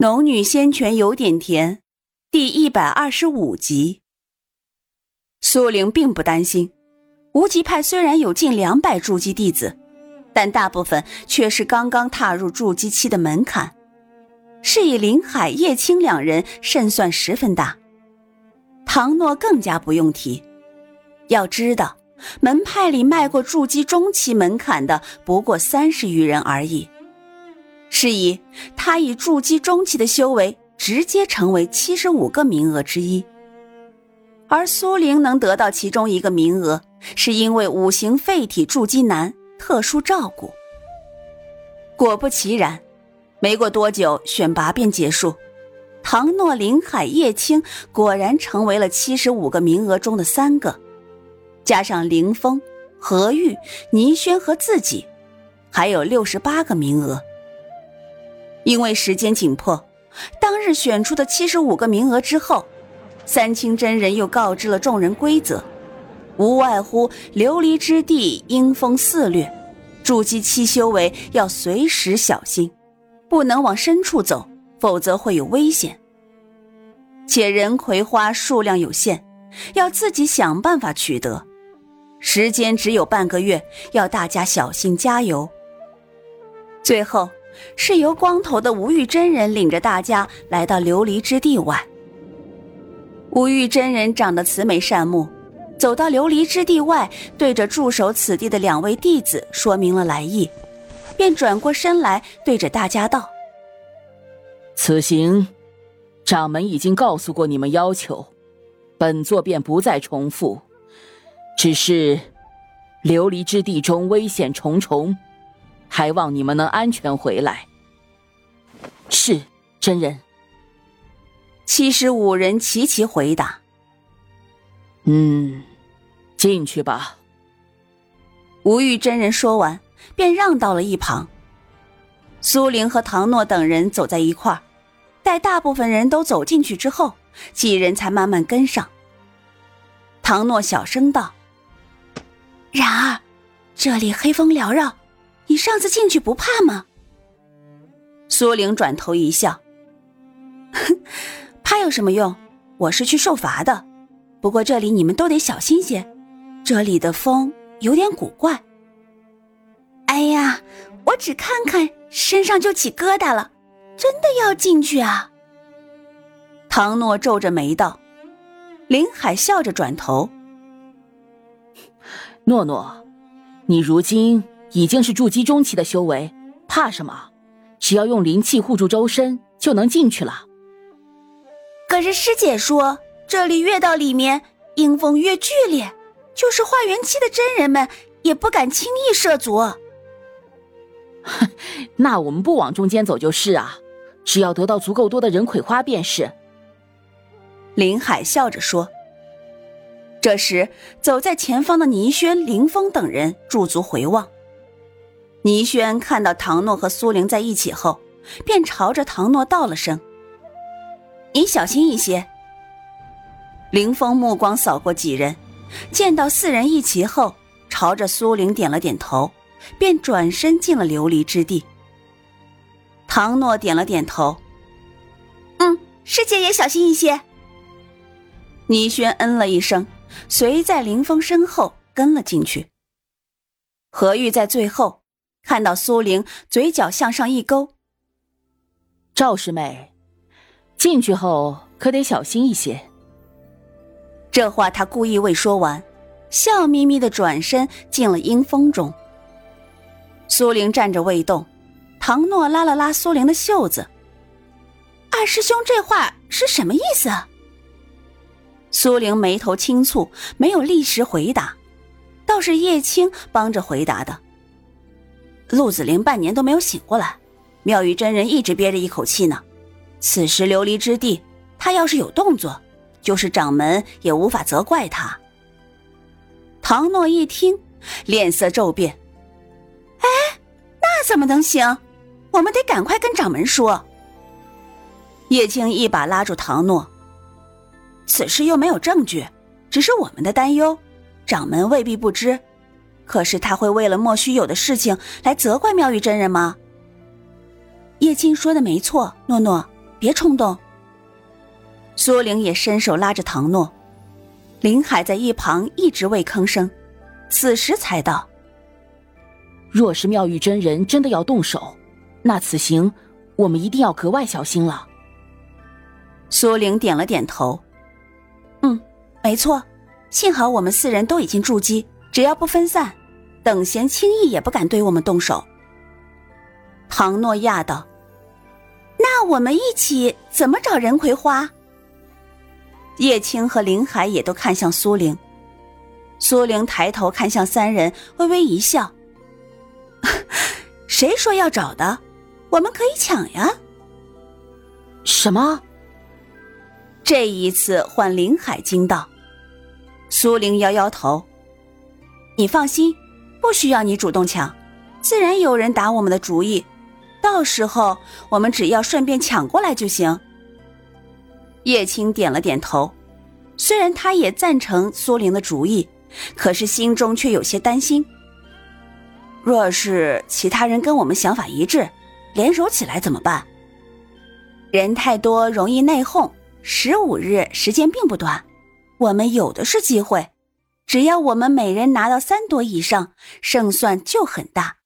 农女仙泉有点甜，第一百二十五集。苏玲并不担心，无极派虽然有近两百筑基弟子，但大部分却是刚刚踏入筑基期的门槛，是以林海、叶青两人胜算十分大。唐诺更加不用提，要知道，门派里迈过筑基中期门槛的不过三十余人而已。是以，他以筑基中期的修为，直接成为七十五个名额之一。而苏玲能得到其中一个名额，是因为五行废体筑基难，特殊照顾。果不其然，没过多久，选拔便结束。唐诺、林海、叶青果然成为了七十五个名额中的三个，加上凌风、何玉、倪轩和自己，还有六十八个名额。因为时间紧迫，当日选出的七十五个名额之后，三清真人又告知了众人规则，无外乎琉璃之地阴风肆虐，筑基期修为要随时小心，不能往深处走，否则会有危险。且人葵花数量有限，要自己想办法取得，时间只有半个月，要大家小心加油。最后。是由光头的吴玉真人领着大家来到琉璃之地外。吴玉真人长得慈眉善目，走到琉璃之地外，对着驻守此地的两位弟子说明了来意，便转过身来对着大家道：“此行，掌门已经告诉过你们要求，本座便不再重复。只是，琉璃之地中危险重重。”还望你们能安全回来。是真人。七十五人齐齐回答：“嗯，进去吧。”无欲真人说完，便让到了一旁。苏玲和唐诺等人走在一块儿，待大部分人都走进去之后，几人才慢慢跟上。唐诺小声道：“然儿，这里黑风缭绕。”你上次进去不怕吗？苏玲转头一笑，怕有什么用？我是去受罚的。不过这里你们都得小心些，这里的风有点古怪。哎呀，我只看看身上就起疙瘩了，真的要进去啊？唐诺皱着眉道。林海笑着转头，诺诺，你如今。已经是筑基中期的修为，怕什么？只要用灵气护住周身，就能进去了。可是师姐说，这里越到里面，阴风越剧烈，就是化元期的真人们也不敢轻易涉足。哼，那我们不往中间走就是啊，只要得到足够多的人葵花便是。林海笑着说。这时，走在前方的倪轩、林峰等人驻足回望。倪轩看到唐诺和苏玲在一起后，便朝着唐诺道了声：“你小心一些。”林峰目光扫过几人，见到四人一齐后，朝着苏玲点了点头，便转身进了琉璃之地。唐诺点了点头：“嗯，师姐也小心一些。”倪轩嗯了一声，随在林峰身后跟了进去。何玉在最后。看到苏玲，嘴角向上一勾。赵师妹，进去后可得小心一些。这话他故意未说完，笑眯眯的转身进了阴风中。苏玲站着未动，唐诺拉了拉苏玲的袖子：“二师兄这话是什么意思？”苏玲眉头轻蹙，没有立时回答，倒是叶青帮着回答的。陆子霖半年都没有醒过来，妙玉真人一直憋着一口气呢。此时琉璃之地，他要是有动作，就是掌门也无法责怪他。唐诺一听，脸色骤变：“哎，那怎么能行？我们得赶快跟掌门说。”叶青一把拉住唐诺：“此事又没有证据，只是我们的担忧，掌门未必不知。”可是他会为了莫须有的事情来责怪妙玉真人吗？叶青说的没错，诺诺，别冲动。苏玲也伸手拉着唐诺，林海在一旁一直未吭声，此时才道：“若是妙玉真人真的要动手，那此行我们一定要格外小心了。”苏玲点了点头：“嗯，没错。幸好我们四人都已经筑基，只要不分散，等闲轻易也不敢对我们动手。”唐诺亚道：“那我们一起怎么找任葵花？”叶青和林海也都看向苏玲，苏玲抬头看向三人，微微一笑：“谁说要找的？我们可以抢呀！”什么？这一次换林海惊道。苏玲摇摇头：“你放心，不需要你主动抢，自然有人打我们的主意，到时候我们只要顺便抢过来就行。”叶青点了点头，虽然他也赞成苏玲的主意，可是心中却有些担心。若是其他人跟我们想法一致，联手起来怎么办？人太多容易内讧，十五日时间并不短，我们有的是机会。只要我们每人拿到三朵以上，胜算就很大。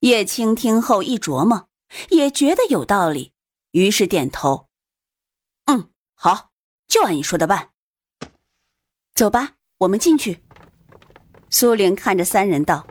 叶青听后一琢磨，也觉得有道理，于是点头。嗯，好，就按你说的办。走吧，我们进去。苏玲看着三人道。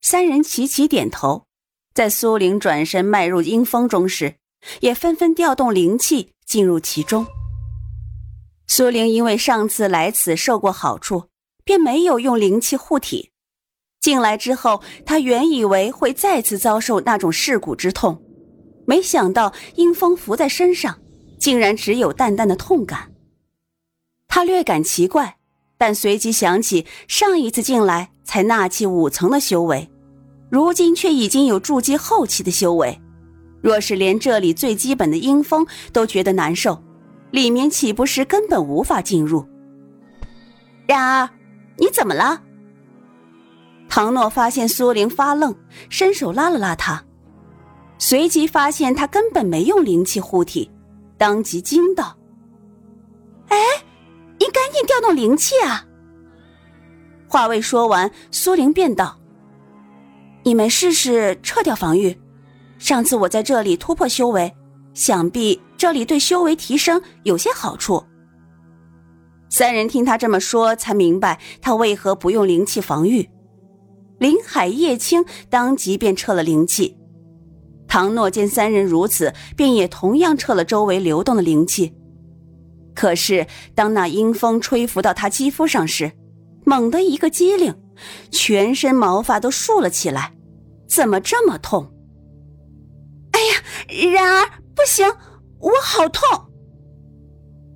三人齐齐点头。在苏玲转身迈入阴风中时，也纷纷调动灵气进入其中。苏玲因为上次来此受过好处，便没有用灵气护体。进来之后，她原以为会再次遭受那种噬骨之痛，没想到阴风拂在身上。竟然只有淡淡的痛感，他略感奇怪，但随即想起上一次进来才纳气五层的修为，如今却已经有筑基后期的修为。若是连这里最基本的阴风都觉得难受，里面岂不是根本无法进入？然而，你怎么了？唐诺发现苏玲发愣，伸手拉了拉她，随即发现她根本没用灵气护体。当即惊道：“哎，你赶紧调动灵气啊！”话未说完，苏玲便道：“你们试试撤掉防御。上次我在这里突破修为，想必这里对修为提升有些好处。”三人听他这么说，才明白他为何不用灵气防御。林海、叶青当即便撤了灵气。唐诺见三人如此，便也同样撤了周围流动的灵气。可是，当那阴风吹拂到他肌肤上时，猛地一个机灵，全身毛发都竖了起来。怎么这么痛？哎呀！然而不行，我好痛！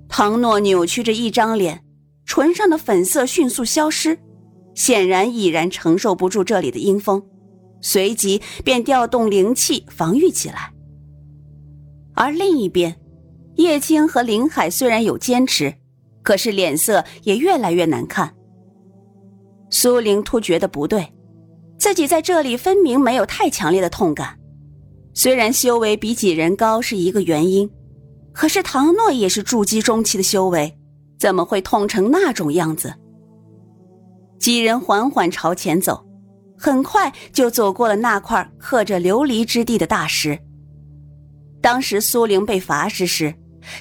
唐诺扭曲着一张脸，唇上的粉色迅速消失，显然已然承受不住这里的阴风。随即便调动灵气防御起来。而另一边，叶青和林海虽然有坚持，可是脸色也越来越难看。苏玲突觉得不对，自己在这里分明没有太强烈的痛感，虽然修为比几人高是一个原因，可是唐诺也是筑基中期的修为，怎么会痛成那种样子？几人缓缓朝前走。很快就走过了那块刻着琉璃之地的大石。当时苏玲被罚时时，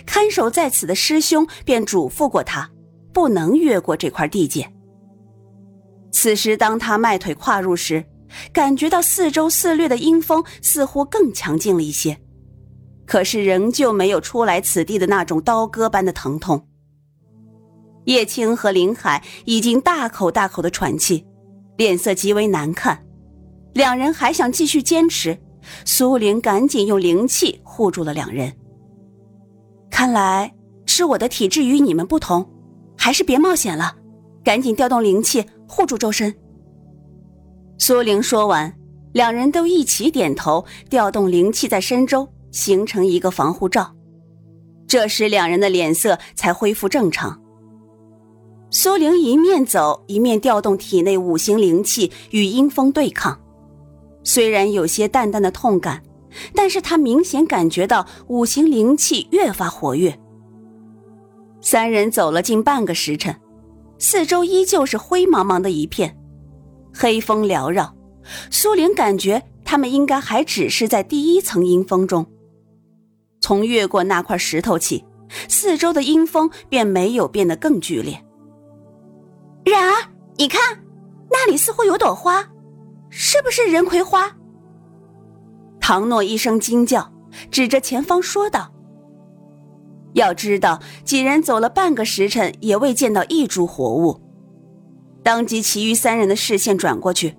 看守在此的师兄便嘱咐过他，不能越过这块地界。此时当他迈腿跨入时，感觉到四周肆虐的阴风似乎更强劲了一些，可是仍旧没有出来此地的那种刀割般的疼痛。叶青和林海已经大口大口的喘气。脸色极为难看，两人还想继续坚持，苏玲赶紧用灵气护住了两人。看来是我的体质与你们不同，还是别冒险了，赶紧调动灵气护住周身。苏玲说完，两人都一起点头，调动灵气在身周形成一个防护罩。这时两人的脸色才恢复正常。苏玲一面走一面调动体内五行灵气与阴风对抗，虽然有些淡淡的痛感，但是他明显感觉到五行灵气越发活跃。三人走了近半个时辰，四周依旧是灰茫茫的一片，黑风缭绕。苏玲感觉他们应该还只是在第一层阴风中。从越过那块石头起，四周的阴风便没有变得更剧烈。然而，你看，那里似乎有朵花，是不是人葵花？唐诺一声惊叫，指着前方说道：“要知道，几人走了半个时辰，也未见到一株活物。”当即，其余三人的视线转过去，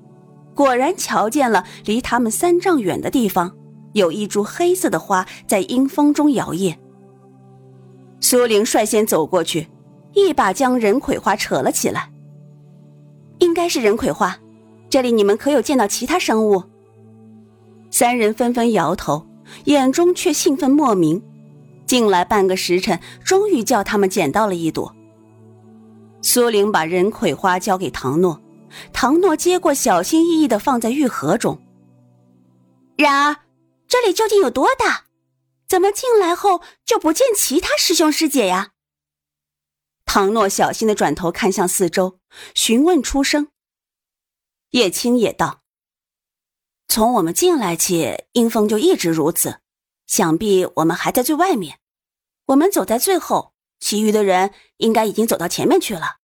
果然瞧见了离他们三丈远的地方，有一株黑色的花在阴风中摇曳。苏玲率先走过去，一把将人葵花扯了起来。应该是人葵花，这里你们可有见到其他生物？三人纷纷摇头，眼中却兴奋莫名。进来半个时辰，终于叫他们捡到了一朵。苏玲把人葵花交给唐诺，唐诺接过，小心翼翼的放在玉盒中。然而，这里究竟有多大？怎么进来后就不见其他师兄师姐呀？唐诺小心的转头看向四周，询问出声。叶青也道。从我们进来起，阴风就一直如此。想必我们还在最外面，我们走在最后，其余的人应该已经走到前面去了。